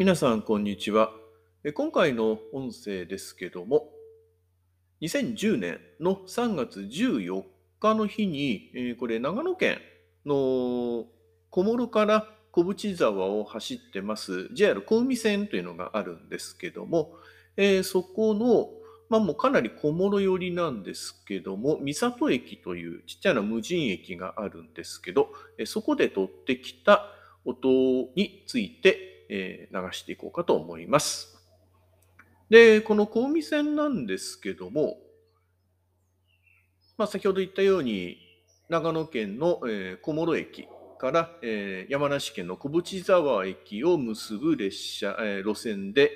皆さん、こんにちは。今回の音声ですけども、2010年の3月14日の日に、これ長野県の小諸から小淵沢を走ってます JR 小海線というのがあるんですけども、そこの、まあもうかなり小諸寄りなんですけども、三郷駅というちっちゃな無人駅があるんですけど、そこで取ってきた音について、え流していこうかと思います。で、この小海線なんですけども、まあ、先ほど言ったように、長野県の、え小諸駅から、え山梨県の小淵沢駅を結ぶ列車、え路線で、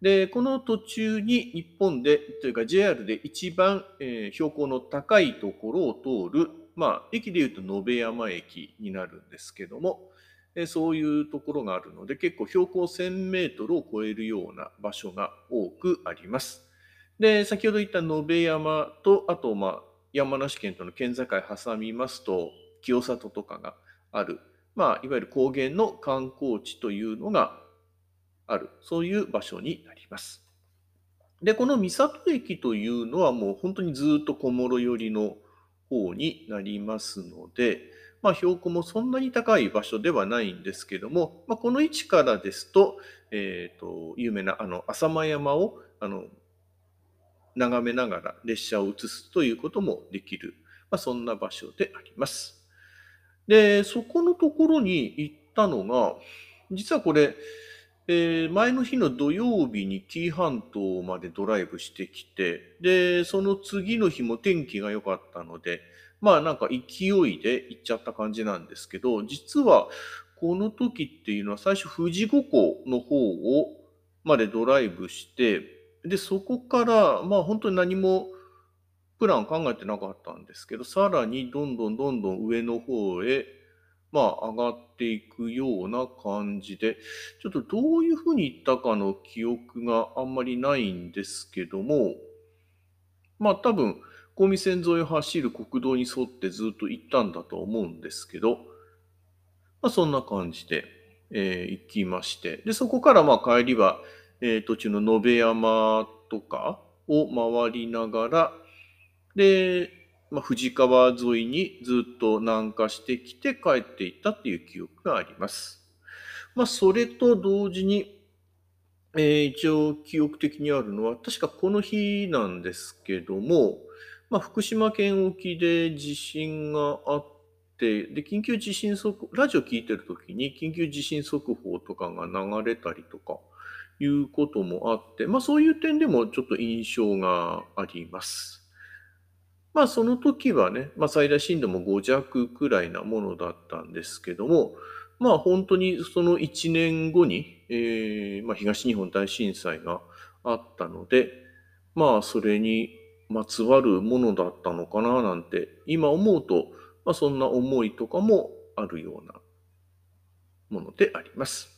で、この途中に日本で、というか JR で一番、え標高の高いところを通る、まあ、駅でいうと延山駅になるんですけども、えそういうところがあるので、結構標高1000メートルを超えるような場所が多くあります。で、先ほど言った延山と、あと、まあ、山梨県との県境挟みますと、清里とかがある、まあ、いわゆる高原の観光地というのがある、そういう場所になります。で、この三郷駅というのはもう本当にずっと小諸寄りの方になりますので、まあ、標高もそんなに高い場所ではないんですけども、まあ、この位置からですと、えーと、有名なあの浅間山をあの眺めながら列車を移すということもできる、まあ、そんな場所であります。で、そこのところに行ったのが、実はこれ、えー前の日の土曜日に紀伊半島までドライブしてきて、で、その次の日も天気が良かったので、まあなんか勢いで行っちゃった感じなんですけど、実はこの時っていうのは最初富士五湖の方をまでドライブして、で、そこからまあ本当に何もプラン考えてなかったんですけど、さらにどんどんどんどん上の方へまあ上がっていくような感じで、ちょっとどういうふうに行ったかの記憶があんまりないんですけども、まあ多分、小見線沿いを走る国道に沿ってずっと行ったんだと思うんですけど、まあそんな感じで、えー行きまして、で、そこからまあ帰りは、えー途中の延山とかを回りながら、で、まあ、富士川沿いにずっと南下してきて帰っていったっていう記憶があります。まあ、それと同時に、えー一応記憶的にあるのは、確かこの日なんですけども、まあ、福島県沖で地震があって、で、緊急地震速、ラジオ聞いてる時に緊急地震速報とかが流れたりとかいうこともあって、まあ、そういう点でもちょっと印象があります。まあその時はね、まあ最大震度も5弱くらいなものだったんですけども、まあ本当にその1年後に、えーまあ、東日本大震災があったので、まあそれにまつわるものだったのかななんて、今思うと、まあそんな思いとかもあるようなものであります。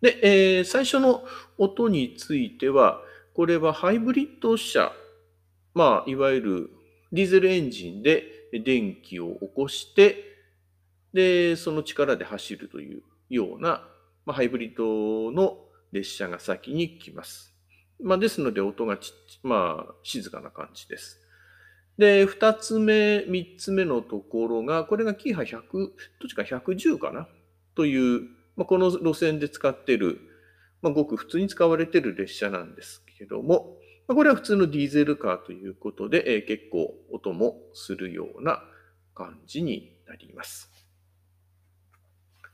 で、えー最初の音については、これはハイブリッド車まあ、いわゆるディーゼルエンジンで電気を起こして、で、その力で走るというような、まあ、ハイブリッドの列車が先に来ます。まあ、ですので音がちまあ、静かな感じです。で、二つ目、三つ目のところが、これがキーハ100、どっちか110かな？という、まあ、この路線で使ってる、まあ、ごく普通に使われている列車なんですけども、これは普通のディーゼルカーということで、え結構音もするような感じになります。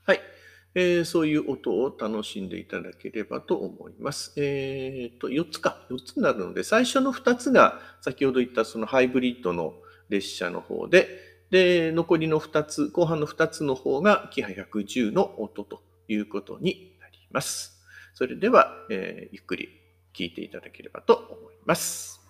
はい。えーそういう音を楽しんでいただければと思います。えっと、4つか。4つになるので、最初の2つが先ほど言ったそのハイブリッドの列車の方で、で、残りの2つ、後半の2つの方がキハ110の音ということになります。それでは、えーゆっくり聞いていただければと思います。